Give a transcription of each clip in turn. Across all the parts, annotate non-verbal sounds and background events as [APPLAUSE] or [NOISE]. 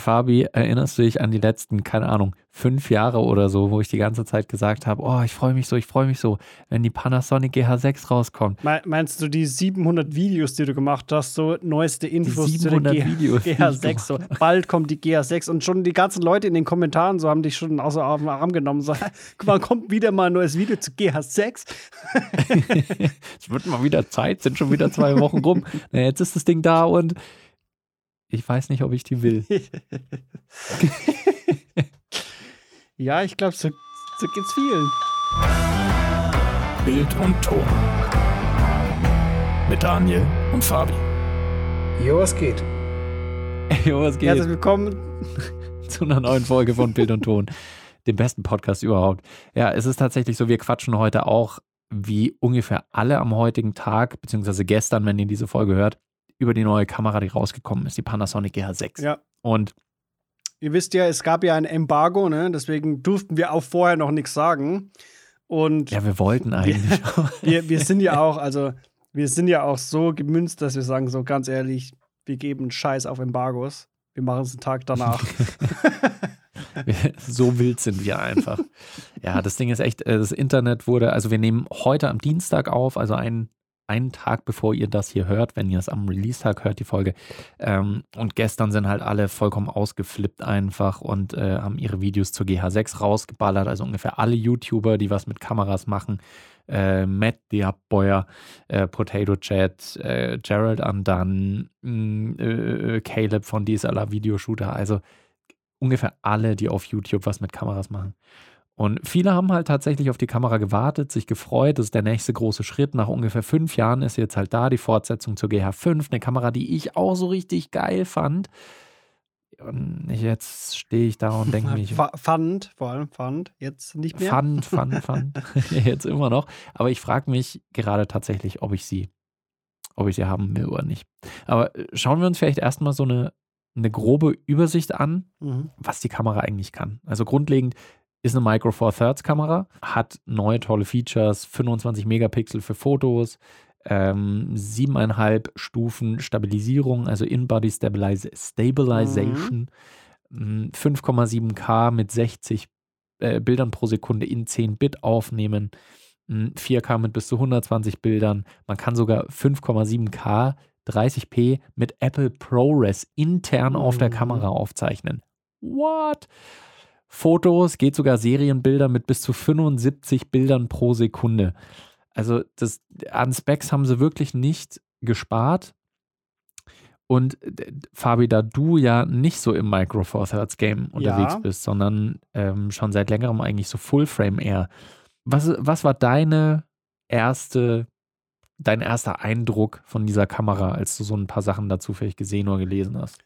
Fabi, erinnerst du dich an die letzten, keine Ahnung, fünf Jahre oder so, wo ich die ganze Zeit gesagt habe, oh, ich freue mich so, ich freue mich so, wenn die Panasonic GH6 rauskommt. Meinst du die 700 Videos, die du gemacht hast, so neueste Infos zu der G Videos, GH6, so bald kommt die GH6 und schon die ganzen Leute in den Kommentaren so haben dich schon außer auf den Arm genommen, so, [LAUGHS] guck mal, kommt wieder mal ein neues Video zu GH6. [LAUGHS] es wird mal wieder Zeit, sind schon wieder zwei Wochen rum. [LAUGHS] Na, jetzt ist das Ding da und ich weiß nicht, ob ich die will. [LAUGHS] ja, ich glaube, so, so geht's vielen. Bild und Ton. Mit Daniel und Fabi. Jo, was geht? Jo, was geht? Herzlich willkommen [LAUGHS] zu einer neuen Folge von Bild und Ton, dem besten Podcast überhaupt. Ja, es ist tatsächlich so, wir quatschen heute auch wie ungefähr alle am heutigen Tag, beziehungsweise gestern, wenn ihr diese Folge hört, über die neue Kamera, die rausgekommen ist, die Panasonic GH6. Ja. Und ihr wisst ja, es gab ja ein Embargo, ne? deswegen durften wir auch vorher noch nichts sagen. Und ja, wir wollten eigentlich. [LAUGHS] wir, wir sind ja auch, also wir sind ja auch so gemünzt, dass wir sagen, so ganz ehrlich, wir geben Scheiß auf Embargos. Wir machen es einen Tag danach. [LAUGHS] so wild sind wir einfach. [LAUGHS] Ja, das Ding ist echt, äh, das Internet wurde, also wir nehmen heute am Dienstag auf, also einen einen Tag bevor ihr das hier hört, wenn ihr es am Release-Tag hört, die Folge. Ähm, und gestern sind halt alle vollkommen ausgeflippt einfach und äh, haben ihre Videos zur GH6 rausgeballert. Also ungefähr alle YouTuber, die was mit Kameras machen. Äh, Matt Diabboyer, äh, Potato Chat, äh, Gerald Andan, mm, äh, Caleb von DSLR Videoshooter. Also ungefähr alle, die auf YouTube was mit Kameras machen. Und viele haben halt tatsächlich auf die Kamera gewartet, sich gefreut. Das ist der nächste große Schritt. Nach ungefähr fünf Jahren ist jetzt halt da die Fortsetzung zur GH5, eine Kamera, die ich auch so richtig geil fand. Und jetzt stehe ich da und denke [LAUGHS] mich. Fand, vor allem fand, jetzt nicht mehr. Fand, [LAUGHS] fand, fand. [LAUGHS] jetzt immer noch. Aber ich frage mich gerade tatsächlich, ob ich sie, ob ich sie haben will oder nicht. Aber äh, schauen wir uns vielleicht erstmal so eine, eine grobe Übersicht an, mhm. was die Kamera eigentlich kann. Also grundlegend ist eine Micro Four Thirds Kamera, hat neue tolle Features, 25 Megapixel für Fotos, ähm, 7,5 Stufen Stabilisierung, also In-Body Stabilization, mhm. 5,7K mit 60 äh, Bildern pro Sekunde in 10 Bit aufnehmen, 4K mit bis zu 120 Bildern, man kann sogar 5,7K 30p mit Apple ProRes intern mhm. auf der Kamera aufzeichnen. What? Fotos, geht sogar Serienbilder mit bis zu 75 Bildern pro Sekunde. Also das, an Specs haben sie wirklich nicht gespart. Und Fabi, da du ja nicht so im Micro Four Thirds Game unterwegs ja. bist, sondern ähm, schon seit längerem eigentlich so Full Frame eher. Was, was war deine erste, dein erster Eindruck von dieser Kamera, als du so ein paar Sachen dazu vielleicht gesehen oder gelesen hast?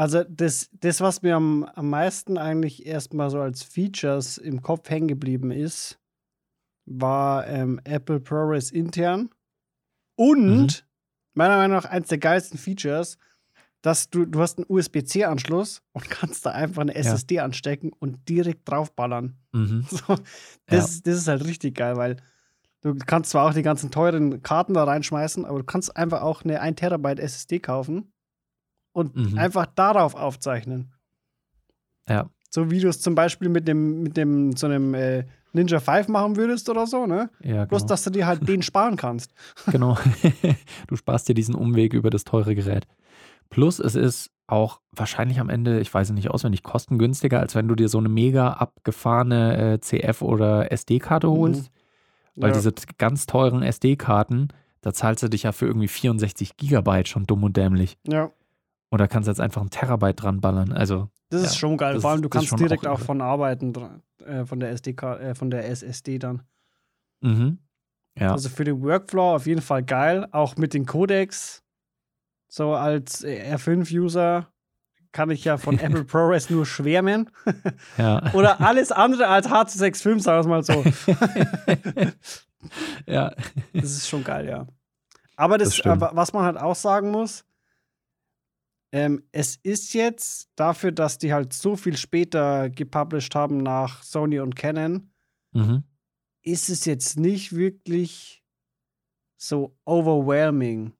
Also das, das was mir am, am meisten eigentlich erstmal so als Features im Kopf hängen geblieben ist, war ähm, Apple ProRes intern und mhm. meiner Meinung nach eins der geilsten Features, dass du, du hast einen USB-C-Anschluss und kannst da einfach eine SSD ja. anstecken und direkt draufballern. Mhm. [LAUGHS] So, das, ja. das ist halt richtig geil, weil du kannst zwar auch die ganzen teuren Karten da reinschmeißen, aber du kannst einfach auch eine 1 Terabyte SSD kaufen und mhm. einfach darauf aufzeichnen. Ja. So wie du es zum Beispiel mit dem, mit dem, so einem äh, Ninja 5 machen würdest oder so, ne? Ja, genau. Bloß, dass du dir halt den sparen kannst. [LAUGHS] Genau. [LAUGHS] du sparst dir diesen Umweg über das teure Gerät. Plus, es ist auch wahrscheinlich am Ende, ich weiß es nicht auswendig, kostengünstiger, als wenn du dir so eine mega abgefahrene äh, CF- oder SD-Karte mhm. holst. Mhm. Weil ja. diese ganz teuren SD-Karten, da zahlst du dich ja für irgendwie 64 Gigabyte schon dumm und dämlich. Ja. Oder kannst jetzt einfach ein Terabyte dran ballern. Also, das ist schon geil. Vor allem, du kannst direkt auch, auch von arbeiten, äh, von der SDK, äh, von der SSD dann. Mhm. Ja. Also für den Workflow auf jeden Fall geil. Auch mit den Codecs. So als R5-User kann ich ja von [LAUGHS] Apple ProRes nur schwärmen. [LAUGHS] ja. Oder alles andere als H265, sagen wir es mal so. [LAUGHS] ja. Das ist schon geil, ja. Aber das, das was man halt auch sagen muss, ähm, es ist jetzt dafür, dass die halt so viel später gepublished haben nach Sony und Canon, mhm. ist es jetzt nicht wirklich so overwhelming.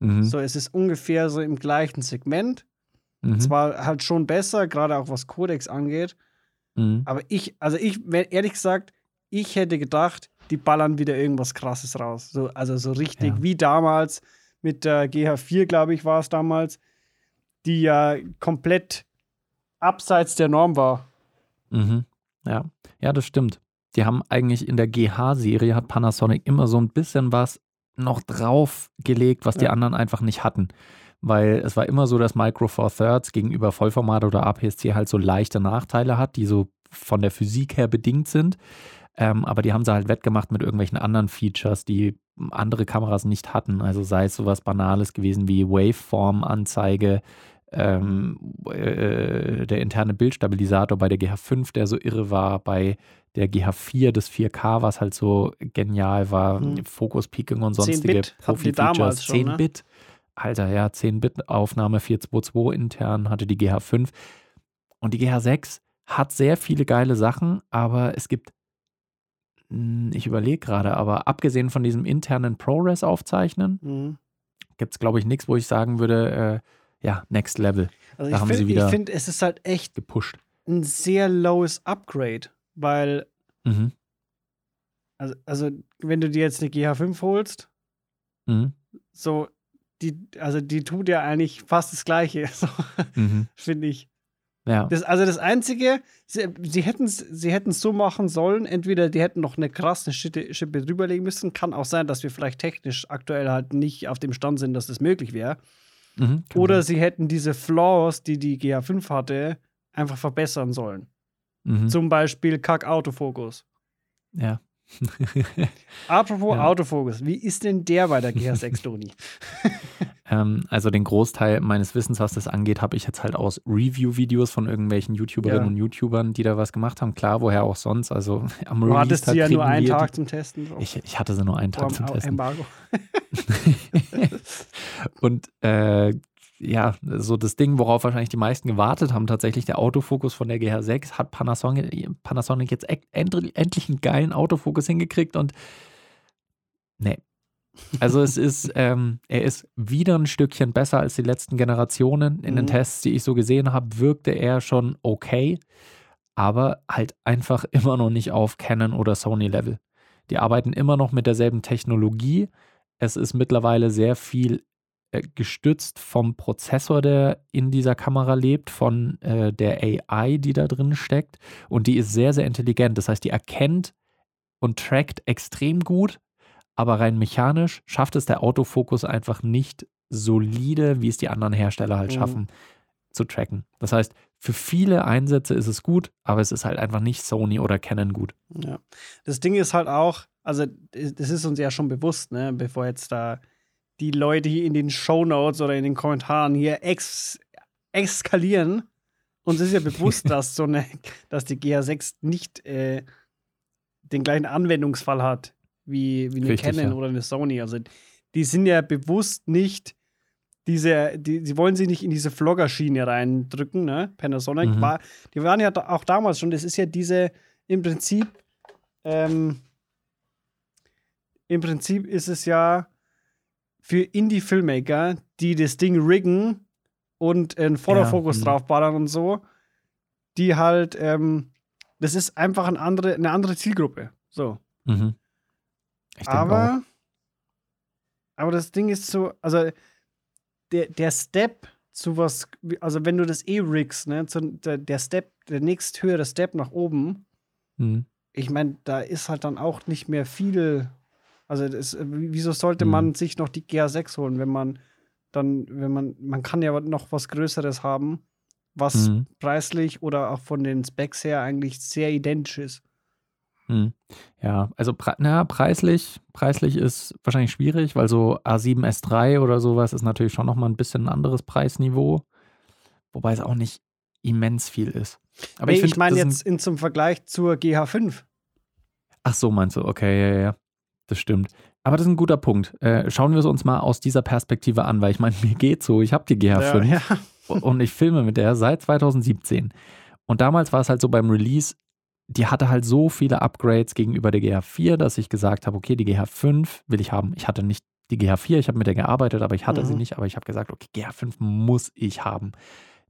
Mhm. So, es ist ungefähr so im gleichen Segment. Mhm. Zwar halt schon besser, gerade auch was Codex angeht, Mhm. aber ich, also ich, ehrlich gesagt, ich hätte gedacht, die ballern wieder irgendwas krasses raus. So, also so richtig Ja. wie damals mit der GH4, glaube ich, war es damals, die ja komplett abseits der Norm war. Mhm. Ja. ja, das stimmt. Die haben eigentlich in der GH-Serie hat Panasonic immer so ein bisschen was noch draufgelegt, was die Ja. anderen einfach nicht hatten. Weil es war immer so, dass Micro Four Thirds gegenüber Vollformat oder APS-C halt so leichte Nachteile hat, die so von der Physik her bedingt sind. Ähm, aber die haben sie halt wettgemacht mit irgendwelchen anderen Features, die andere Kameras nicht hatten. Also sei es sowas Banales gewesen wie Waveform-Anzeige, ähm, äh, der interne Bildstabilisator bei der GH5, der so irre war, bei der GH4 das 4K, was halt so genial war, Hm. Focus-Peaking und 10 sonstige Profi-Features. schon, 10 ne? Bit, Alter, ja, 10 Bit Aufnahme 422 intern hatte die GH5 und die GH6 hat sehr viele geile Sachen, aber es gibt hm, ich überlege gerade, aber abgesehen von diesem internen ProRes aufzeichnen, Mhm. gibt es, glaube ich, nichts, wo ich sagen würde, äh, ja, Next Level Also Da ich haben sie finde, wieder- ich find, es ist halt echt gepusht. ein sehr lowes Upgrade, weil, Mhm. also, also wenn du dir jetzt eine GH5 holst, Mhm. so, die, also die tut ja eigentlich fast das Gleiche, [LAUGHS] so, Mhm. finde ich. Ja. Das, also das Einzige, sie, sie hätten es sie hätten's so machen sollen, entweder die hätten noch eine krasse Schippe, Schippe drüberlegen müssen, kann auch sein, dass wir vielleicht technisch aktuell halt nicht auf dem Stand sind, dass das möglich wäre. Mhm. Oder sein. sie hätten diese Flaws, die die GH5 hatte, einfach verbessern sollen. Mhm. Zum Beispiel Kack-Autofokus. Ja. [LAUGHS] Apropos Ja. Autofokus, wie ist denn der bei der GH6, Doni? [LAUGHS] ähm, also den Großteil meines Wissens, was das angeht, habe ich jetzt halt aus Review-Videos von irgendwelchen YouTuberinnen Ja. und YouTubern, die da was gemacht haben. Klar, woher auch sonst. Also [LAUGHS] am Du Release hattest Tag sie ja nur einen Tag die- zum Testen. drauf. Ich, ich hatte sie nur einen Tag zum Testen. Embargo. und äh, ja, so das Ding, worauf wahrscheinlich die meisten gewartet haben, tatsächlich der Autofokus von der GH6, hat Panasonic, Panasonic jetzt e- endlich, einen geilen Autofokus hingekriegt und nee. Also es ist, [LAUGHS] ähm, er ist wieder ein Stückchen besser als die letzten Generationen. In den Mhm. Tests, die ich so gesehen habe, wirkte er schon okay, aber halt einfach [LAUGHS] immer noch nicht auf Canon oder Sony Level. Die arbeiten immer noch mit derselben Technologie. Es ist mittlerweile sehr viel gestützt vom Prozessor, der in dieser Kamera lebt, von äh, der AI, die da drin steckt. Und die ist sehr, sehr intelligent. Das heißt, die erkennt und trackt extrem gut, aber rein mechanisch schafft es der Autofokus einfach nicht solide, wie es die anderen Hersteller halt Mhm. schaffen zu tracken. Das heißt, für viele Einsätze ist es gut, aber es ist halt einfach nicht Sony oder Canon gut. Ja. Das Ding ist halt auch, also das ist uns ja schon bewusst, ne, bevor jetzt da die Leute hier in den Shownotes oder in den Kommentaren hier ex eskalieren. Uns ist ja bewusst, [LAUGHS] dass so eine, dass die GH6 nicht äh, den gleichen Anwendungsfall hat wie, wie eine Richtig, Canon ja. oder eine Sony. Also die sind ja bewusst nicht diese, die, sie wollen sich nicht in diese Vlogger-Schiene reindrücken, ne? Panasonic Mhm. war, die waren ja auch damals schon, das ist ja diese, im Prinzip, ähm, im Prinzip ist es ja für Indie-Filmmaker, die das Ding riggen und einen Vorderfokus mhm. draufballern und so, die halt, ähm, das ist einfach eine andere, eine andere Zielgruppe. So. Mhm. Ich denk auch. Aber, aber das Ding ist so, also der, der Step zu was, also wenn du das eh riggst, ne, zu, der, der Step, der nächsthöhere Step nach oben, Mhm. ich meine, da ist halt dann auch nicht mehr viel. Also, das, wieso sollte Mhm. man sich noch die GA6 holen, wenn man dann, wenn man, man kann ja noch was Größeres haben, was Mhm. preislich oder auch von den Specs her eigentlich sehr identisch ist. Hm. Ja, also na, preislich, preislich ist wahrscheinlich schwierig, weil so A7 S3 oder sowas ist natürlich schon nochmal ein bisschen ein anderes Preisniveau, wobei es auch nicht immens viel ist. Aber Nee, ich, ich, meine jetzt in, zum Vergleich zur GH5. Ach so, meinst du, okay, ja, ja, das stimmt. Aber das ist ein guter Punkt. Äh, schauen wir es uns mal aus dieser Perspektive an, weil ich meine, [LAUGHS] mir geht so, ich habe die GH5 ja. [LAUGHS] und ich filme mit der seit 2017. Und damals war es halt so beim Release, die hatte halt so viele Upgrades gegenüber der GH4, dass ich gesagt habe, okay, die GH5 will ich haben. Ich hatte nicht die GH4, ich habe mit der gearbeitet, aber ich hatte sie Mhm. nicht, aber ich habe gesagt, okay, GH5 muss ich haben.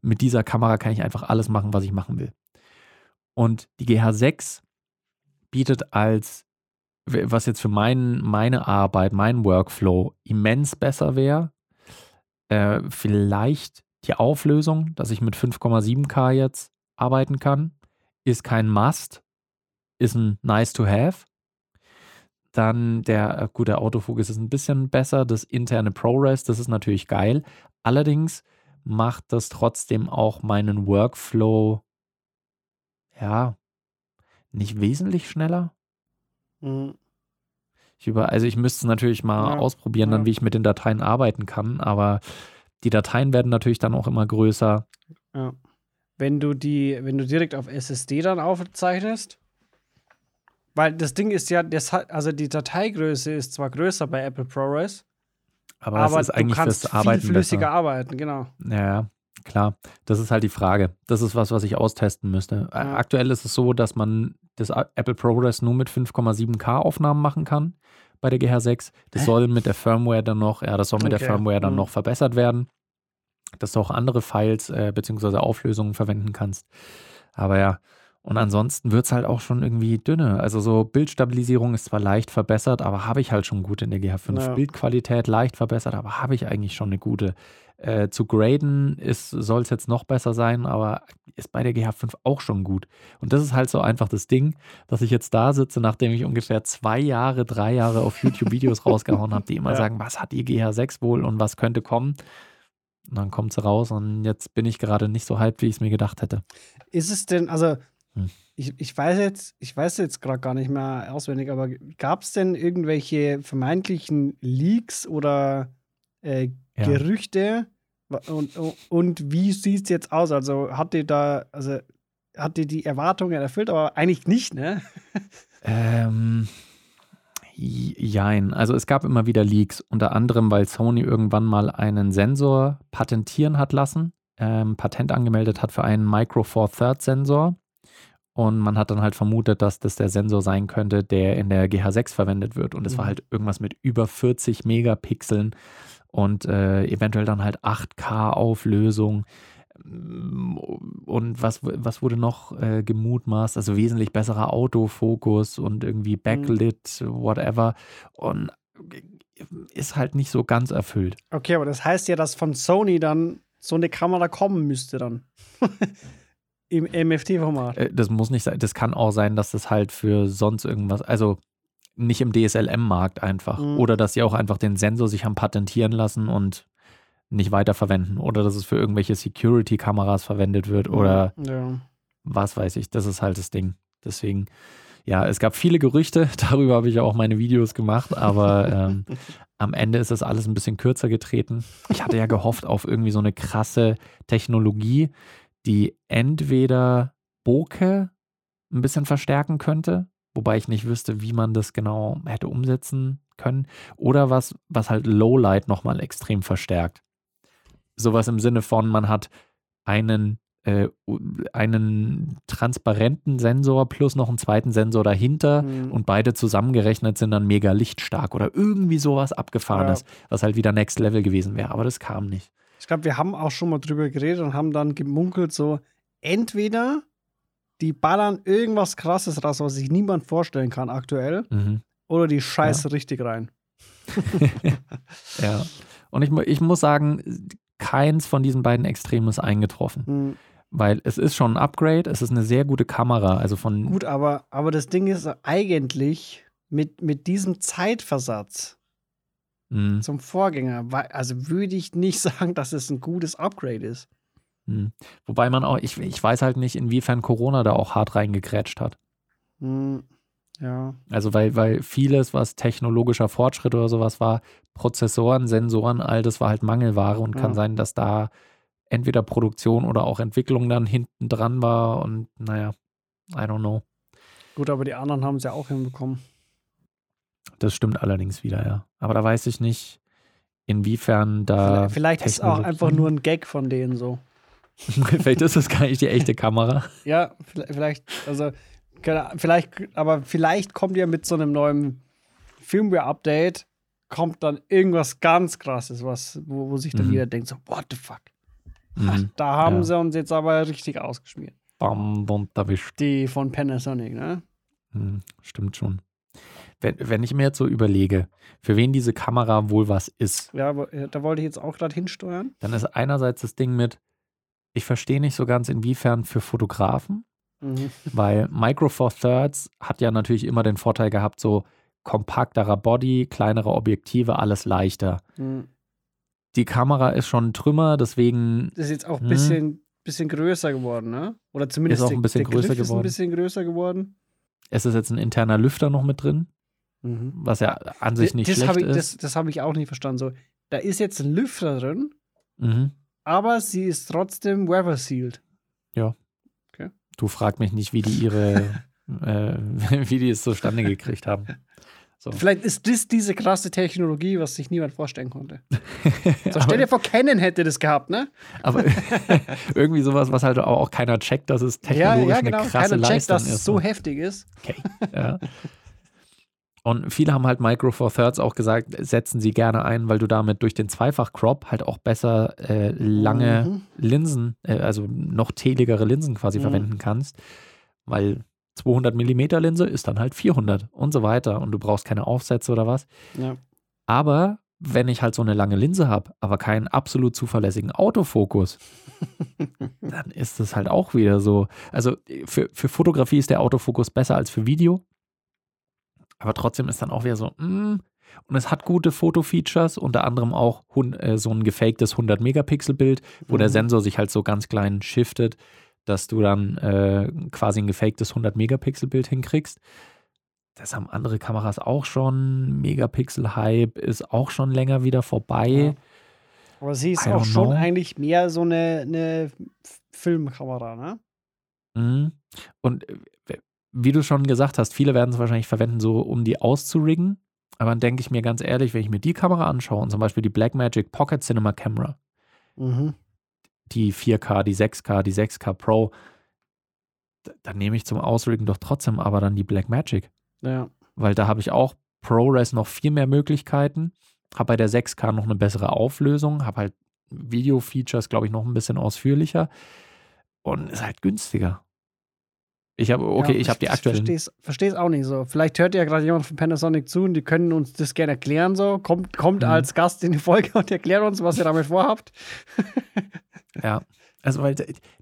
mit dieser Kamera kann ich einfach alles machen, was ich machen will. Und die GH6 bietet als, was jetzt für mein, meine Arbeit, meinen Workflow immens besser wäre, äh, vielleicht die Auflösung, dass ich mit 5,7K jetzt arbeiten kann, ist kein Must, ist ein Nice to Have. Dann der äh, gute Autofokus ist ein bisschen besser. Das interne ProRes, das ist natürlich geil. Allerdings macht das trotzdem auch meinen Workflow, ja, nicht wesentlich schneller. Mhm. Ich über, also ich müsste es natürlich mal Ja, ausprobieren, dann ja. wie ich mit den Dateien arbeiten kann, aber die Dateien werden natürlich dann auch immer größer. Ja. Wenn du die, wenn du direkt auf SSD dann aufzeichnest, weil das Ding ist ja, das hat, also die Dateigröße ist zwar größer bei Apple ProRes, Aber, aber, es ist du eigentlich kannst viel Arbeiten flüssiger besser. arbeiten, genau. Ja, klar. Das ist halt die Frage. Das ist was, was ich austesten müsste. Ja. Aktuell ist es so, dass man das Apple ProRes nur mit 5,7K Aufnahmen machen kann bei der GH6. Das Hä? soll mit der Firmware dann noch, ja, das soll mit der Okay. Firmware dann Mhm. noch verbessert werden, dass du auch andere Files äh, bzw. Auflösungen verwenden kannst. Aber ja, und ansonsten wird es halt auch schon irgendwie dünne. Also so Bildstabilisierung ist zwar leicht verbessert, aber habe ich halt schon gut in der GH5. Ja. Bildqualität leicht verbessert, aber habe ich eigentlich schon eine gute. Äh, zu graden soll es jetzt noch besser sein, aber ist bei der GH5 auch schon gut. Und das ist halt so einfach das Ding, dass ich jetzt da sitze, nachdem ich ungefähr zwei Jahre, drei Jahre auf YouTube Videos [LAUGHS] rausgehauen habe, die immer Ja. sagen, was hat die GH6 wohl und was könnte kommen. Und dann kommt sie raus und jetzt bin ich gerade nicht so hyped, wie ich es mir gedacht hätte. Ist es denn, also Hm. ich, ich weiß jetzt, ich weiß jetzt gerade gar nicht mehr auswendig, aber gab es denn irgendwelche vermeintlichen Leaks oder äh, Ja. Gerüchte? Und, und, wie sieht es jetzt aus? Also hat die da, also hat die die Erwartungen erfüllt, aber eigentlich nicht, ne? [LAUGHS] Ähm, jein. Also es gab immer wieder Leaks, unter anderem, weil Sony irgendwann mal einen Sensor patentieren hat lassen, ähm, Patent angemeldet hat für einen Micro Four Third Sensor. Und man hat dann halt vermutet, dass das der Sensor sein könnte, der in der GH6 verwendet wird. Und es war Mhm. halt irgendwas mit über 40 Megapixeln und äh, eventuell dann halt 8K Auflösung. Und was, was wurde noch äh, gemutmaßt? Also wesentlich besserer Autofokus und irgendwie Backlit, whatever. Und ist halt nicht so ganz erfüllt. Okay, aber das heißt ja, dass von Sony dann so eine Kamera kommen müsste dann. [LAUGHS] Im MFT-Format. Äh, Das muss nicht sein. Das kann auch sein, dass das halt für sonst irgendwas, also nicht im DSLM-Markt einfach. Mhm. Oder dass sie auch einfach den Sensor sich haben patentieren lassen und nicht weiterverwenden. Oder dass es für irgendwelche Security-Kameras verwendet wird oder Ja. was weiß ich. Das ist halt das Ding. Deswegen, ja, es gab viele Gerüchte. [LAUGHS] Darüber habe ich ja auch meine Videos gemacht. Aber ähm, [LAUGHS] am Ende ist das alles ein bisschen kürzer getreten. Ich hatte ja gehofft auf irgendwie so eine krasse Technologie, die entweder Bokeh ein bisschen verstärken könnte, wobei ich nicht wüsste, wie man das genau hätte umsetzen können, oder was, was halt Lowlight nochmal extrem verstärkt. Sowas im Sinne von, man hat einen, äh, einen transparenten Sensor plus noch einen zweiten Sensor dahinter Mhm. und beide zusammengerechnet sind dann mega lichtstark oder irgendwie sowas Abgefahrenes, was halt wieder Next Level gewesen wäre, aber das kam nicht. Ich glaube, wir haben auch schon mal drüber geredet und haben dann gemunkelt, so entweder die ballern irgendwas krasses raus, was sich niemand vorstellen kann aktuell, Mhm. oder die scheiße richtig rein. [LAUGHS] Ja. Und ich, ich muss sagen, keins von diesen beiden Extremen ist eingetroffen. Hm, Weil es ist schon ein Upgrade, es ist eine sehr gute Kamera. Also von. Gut, aber, aber das Ding ist eigentlich mit, mit diesem Zeitversatz Mh, zum Vorgänger, also würde ich nicht [LAUGHS] sagen, dass es ein gutes Upgrade ist. mh. Wobei man auch, ich, ich weiß halt nicht, inwiefern Corona da auch hart reingekrätscht hat. Hm, ja. Also weil, weil vieles, was technologischer Fortschritt oder sowas war, Prozessoren, Sensoren, all das war halt Mangelware und kann Ja. sein, dass da entweder Produktion oder auch Entwicklung dann hinten dran war und naja, I don't know. Gut, aber die anderen haben es ja auch hinbekommen. Das stimmt allerdings wieder, ja. Aber da weiß ich nicht, inwiefern da. vielleicht vielleicht ist auch einfach nur ein Gag von denen so. [LAUGHS] vielleicht ist das gar nicht die echte Kamera. Ja, vielleicht, also, vielleicht, aber vielleicht kommt ja mit so einem neuen Firmware-Update, kommt dann irgendwas ganz krasses, was, wo, wo sich dann Mhm. jeder denkt, so, what the fuck? Mhm. Da haben Ja. sie uns jetzt aber richtig ausgeschmiert. Bam, und erwischt. Die von Panasonic, ne? Hm, stimmt schon. Wenn, wenn ich mir jetzt so überlege, für wen diese Kamera wohl was ist, Ja, äh, da wollte ich jetzt auch gerade hinsteuern. dann ist einerseits das Ding mit, ich verstehe nicht so ganz, inwiefern für Fotografen, Mhm. weil Micro Four Thirds hat ja natürlich immer den Vorteil gehabt, so kompakterer Body, kleinere Objektive, alles leichter. Mhm. Die Kamera ist schon ein Trümmer, deswegen Das ist jetzt auch ein Mhm. bisschen, bisschen größer geworden, ne? Oder zumindest Ist auch der- ein bisschen der größer Griff ist ein geworden. bisschen größer geworden. es ist jetzt ein interner Lüfter noch mit drin, Mhm. was ja an sich nicht das schlecht ich, ist. das, das habe ich auch nicht verstanden. So, da ist jetzt ein Lüfter drin, mhm. aber sie ist trotzdem weather sealed. Du frag mich nicht, wie die ihre, [LAUGHS] äh, [LAUGHS] wie die es zustande gekriegt haben. So. Vielleicht ist das diese krasse Technologie, was sich niemand vorstellen konnte. [LAUGHS] So, stell dir vor, Canon hätte das gehabt, ne? aber irgendwie sowas, was halt auch keiner checkt, dass es technologisch eine krasse Keiner checkt, Leistung dass es ist. so heftig ist. okay. ja. Und viele haben halt Micro Four Thirds auch gesagt, setzen sie gerne ein, weil du damit durch den Zweifach-Crop halt auch besser äh, lange Mhm. Linsen, äh, also noch teligere Linsen quasi Mhm. verwenden kannst, weil 200 Millimeter Linse ist dann halt 400 und so weiter und du brauchst keine Aufsätze oder was. Ja. Aber wenn ich halt so eine lange Linse habe, aber keinen absolut zuverlässigen Autofokus, [LAUGHS] dann ist es halt auch wieder so. Also für, für Fotografie ist der Autofokus besser als für Video. Aber trotzdem ist dann auch wieder so, mm, und es hat gute Fotofeatures, unter anderem auch äh, so ein gefaktes 100-Megapixel-Bild, wo der Mhm. Sensor sich halt so ganz klein shiftet, dass du dann äh, quasi ein gefaktes 100-Megapixel-Bild hinkriegst. Das haben andere Kameras auch schon. Megapixel-Hype ist auch schon länger wieder vorbei. Ja. Aber sie ist auch don't schon know. eigentlich mehr so eine, eine Filmkamera, ne? Mhm. Und äh, wie du schon gesagt hast, viele werden es wahrscheinlich verwenden, so um die auszuriggen. Aber dann denke ich mir ganz ehrlich, wenn ich mir die Kamera anschaue und zum Beispiel die Blackmagic Pocket Cinema Camera, Mhm. die 4K, die 6K, die 6K Pro, dann nehme ich zum Ausriggen doch trotzdem aber dann die Blackmagic. Ja. Weil da habe ich auch ProRes noch viel mehr Möglichkeiten, habe bei der 6K noch eine bessere Auflösung, habe halt Video-Features, glaube ich, noch ein bisschen ausführlicher und ist halt günstiger. Ich habe, okay, Ja, ich habe die aktuellen. Verstehe es auch nicht so. Vielleicht hört ja gerade jemand von Panasonic zu und die können uns das gerne erklären. So. Kommt, kommt Mhm. als Gast in die Folge und erklärt uns, was ihr damit vorhabt. [LAUGHS] Ja, also weil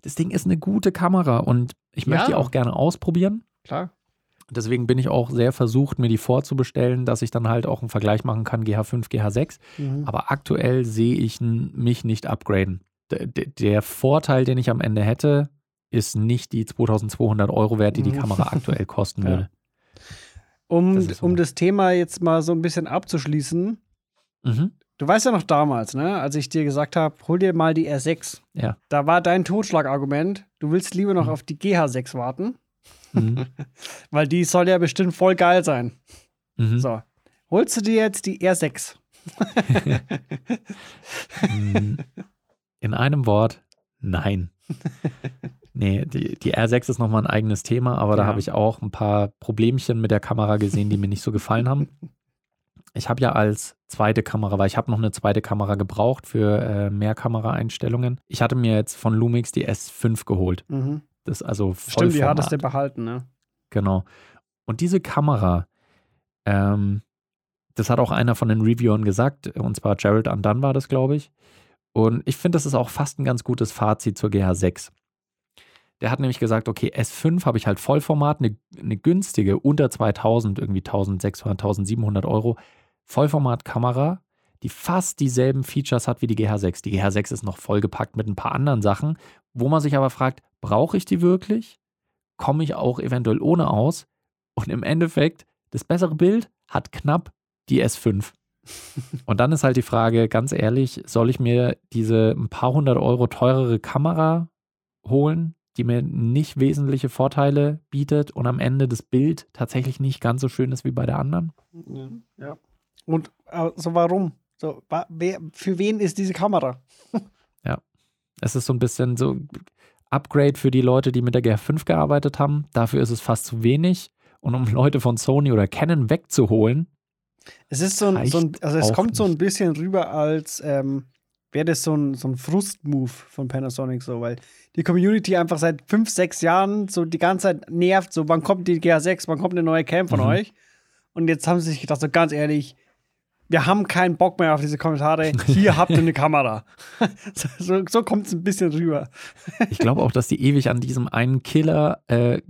das Ding ist eine gute Kamera und ich möchte die Ja. auch gerne ausprobieren. Klar. Deswegen bin ich auch sehr versucht, mir die vorzubestellen, dass ich dann halt auch einen Vergleich machen kann, GH5, GH6. Mhm. Aber aktuell sehe ich mich nicht upgraden. D d- der Vorteil, den ich am Ende hätte, ist nicht die 2200 Euro wert, die die Mhm. Kamera aktuell [LAUGHS] kosten Ja. würde. Um, Das so. um das Thema jetzt mal so ein bisschen abzuschließen. Mhm. Du weißt ja noch damals, ne, als ich dir gesagt habe, hol dir mal die R6. Ja. Da war dein Totschlagargument, du willst lieber noch Mhm. auf die GH6 warten, Mhm. [LAUGHS] weil die soll ja bestimmt voll geil sein. Mhm. So. Holst du dir jetzt die R6? [LAUGHS] Mm, In einem Wort, nein. Nee, die, die R6 ist nochmal ein eigenes Thema, aber da Ja. habe ich auch ein paar Problemchen mit der Kamera gesehen, die mir nicht so gefallen haben. [LAUGHS] Ich habe ja als zweite Kamera, weil ich habe noch eine zweite Kamera gebraucht für äh, mehr Kameraeinstellungen. Ich hatte mir jetzt von Lumix die S5 geholt. Mhm. Das ist also Stimmt, die hattest du behalten, ne? Genau. Und diese Kamera, ähm, das hat auch einer von den Reviewern gesagt, und zwar Gerald Undone war das, glaube ich. Und ich finde, das ist auch fast ein ganz gutes Fazit zur GH6. Der hat nämlich gesagt, okay, S5 habe ich halt Vollformat, eine, eine günstige, unter 2000, irgendwie 1600, 1700 Euro, Vollformatkamera, die fast dieselben Features hat wie die GH6. Die GH6 ist noch vollgepackt mit ein paar anderen Sachen, wo man sich aber fragt, brauche ich die wirklich? Komme ich auch eventuell ohne aus? Und im Endeffekt, das bessere Bild hat knapp die S5. [LAUGHS] Und dann ist halt die Frage, ganz ehrlich, soll ich mir diese ein paar hundert Euro teurere Kamera holen, die mir nicht wesentliche Vorteile bietet und am Ende das Bild tatsächlich nicht ganz so schön ist wie bei der anderen? Ja. ja. Und also warum? So, wer, für wen ist diese Kamera? [LAUGHS] Es ist so ein bisschen so Upgrade für die Leute, die mit der GR5 gearbeitet haben. Dafür ist es fast zu wenig. Und um Leute von Sony oder Canon wegzuholen, Es ist so ein, so ein also es kommt so ein nicht. bisschen rüber als ähm, wäre das so ein, so ein Frust-Move von Panasonic so, weil die Community einfach seit fünf, sechs Jahren so die ganze Zeit nervt, so wann kommt die GA6, wann kommt eine neue Cam von Mhm. euch? Und jetzt haben sie sich gedacht, so ganz ehrlich, wir haben keinen Bock mehr auf diese Kommentare. Hier habt ihr eine Kamera. [LAUGHS] so so kommt es ein bisschen rüber. Ich glaube auch, dass die ewig an diesem einen Killer, äh,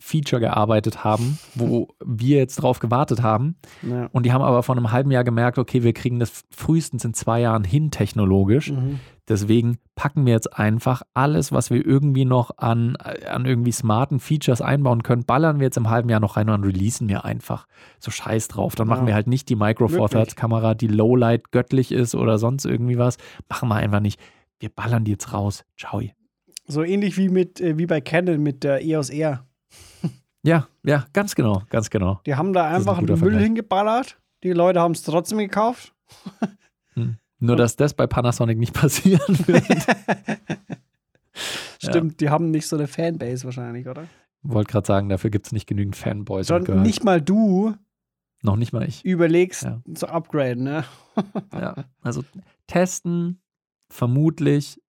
Feature gearbeitet haben, wo wir jetzt drauf gewartet haben. Ja. Und die haben aber vor einem halben Jahr gemerkt, okay, wir kriegen das frühestens in zwei Jahren hin technologisch. Mhm. Deswegen packen wir jetzt einfach alles, was wir irgendwie noch an, an irgendwie smarten Features einbauen können, ballern wir jetzt im halben Jahr noch rein und releasen wir einfach. So scheiß drauf. Dann machen Ja. wir halt nicht die Micro Four. Thirds Kamera, die Lowlight göttlich ist oder sonst irgendwie was. Machen wir einfach nicht. Wir ballern die jetzt raus. Ciao. So ähnlich wie mit äh, wie bei Canon mit der EOS R. Ja, ja, ganz genau, ganz genau. Die haben da ein einfach guter einen Müll Vergleich. hingeballert. Die Leute haben es trotzdem gekauft. Nur, dass das bei Panasonic nicht [LAUGHS] passieren wird. [LAUGHS] Stimmt, die haben nicht so eine Fanbase wahrscheinlich, oder? Wollte gerade sagen, dafür gibt es nicht genügend Fanboys. und Schon nicht mal du Noch nicht mal ich. überlegst Ja. zu upgraden, ne? [LAUGHS] Ja, also testen, vermutlich,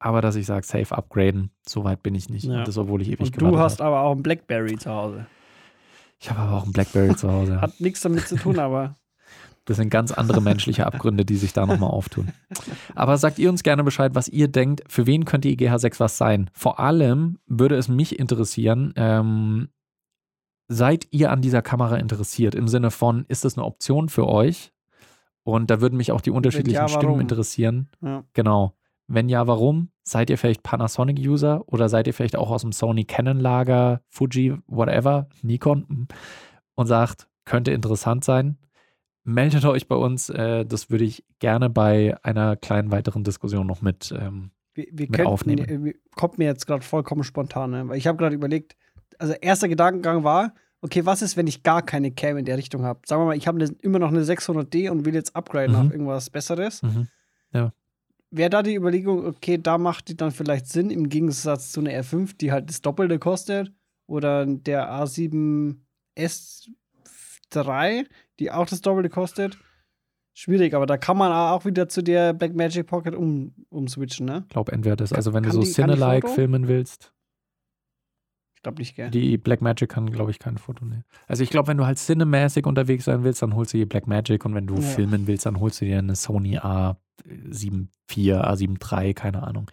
aber dass ich sage, safe upgraden, so weit bin ich nicht. Ja. Und das, obwohl ich ewig Und du hast hab. aber auch einen Blackberry zu Hause. Ich habe aber auch einen Blackberry zu Hause. Hat nichts damit zu tun, aber Das sind ganz andere menschliche Abgründe, die sich da nochmal auftun. Aber sagt ihr uns gerne Bescheid, was ihr denkt, für wen könnte IGH6 was sein? Vor allem würde es mich interessieren, ähm, seid ihr an dieser Kamera interessiert? Im Sinne von, ist das eine Option für euch? Und da würden mich auch die unterschiedlichen ja, Stimmen interessieren. ja. Genau. Wenn ja, warum? Seid ihr vielleicht Panasonic-User oder seid ihr vielleicht auch aus dem Sony Canon-Lager, Fuji, whatever, Nikon hm, und sagt, könnte interessant sein? Meldet euch bei uns. Äh, das würde ich gerne bei einer kleinen weiteren Diskussion noch mit. Ähm, wir, wir Mit könnten, aufnehmen. äh, kommt mir jetzt gerade vollkommen spontan, ne? weil ich habe gerade überlegt, also erster Gedankengang war, okay, was ist, wenn ich gar keine Cam in der Richtung habe? Sagen wir mal, ich habe immer noch eine 600D und will jetzt upgraden Mhm. auf irgendwas Besseres. mhm. Wäre da die Überlegung, okay, da macht die dann vielleicht Sinn im Gegensatz zu einer R5, die halt das Doppelte kostet, oder der A7S3, die auch das Doppelte kostet? Schwierig, aber da kann man auch wieder zu der Blackmagic Pocket um, umswitchen, ne? Ich glaube, entweder das. Also, wenn du Kann so kann die Cine-like filmen willst, Ich glaube nicht, gell? die Blackmagic kann, glaube ich, kein Foto nehmen. Also, ich glaube, wenn du halt cinemäßig unterwegs sein willst, dann holst du dir Blackmagic und wenn du Ja. filmen willst, dann holst du dir eine Sony A74, A73, keine Ahnung.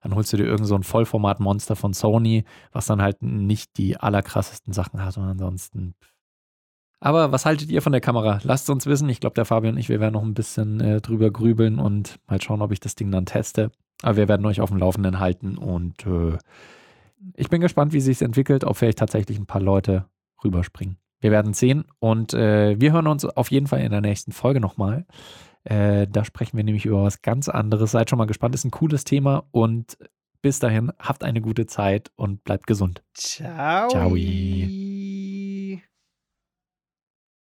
Dann holst du dir irgend so ein Vollformat-Monster von Sony, was dann halt nicht die allerkrassesten Sachen hat und ansonsten. Aber was haltet ihr von der Kamera? Lasst uns wissen. Ich glaube, der Fabian und ich, wir werden noch ein bisschen äh, drüber grübeln und mal schauen, ob ich das Ding dann teste. Aber wir werden euch auf dem Laufenden halten und äh, ich bin gespannt, wie sich entwickelt, ob vielleicht tatsächlich ein paar Leute rüberspringen. Wir werden sehen und äh, wir hören uns auf jeden Fall in der nächsten Folge nochmal. Äh, da sprechen wir nämlich über was ganz anderes. Seid schon mal gespannt, ist ein cooles Thema und bis dahin habt eine gute Zeit und bleibt gesund. Ciao. Ciao.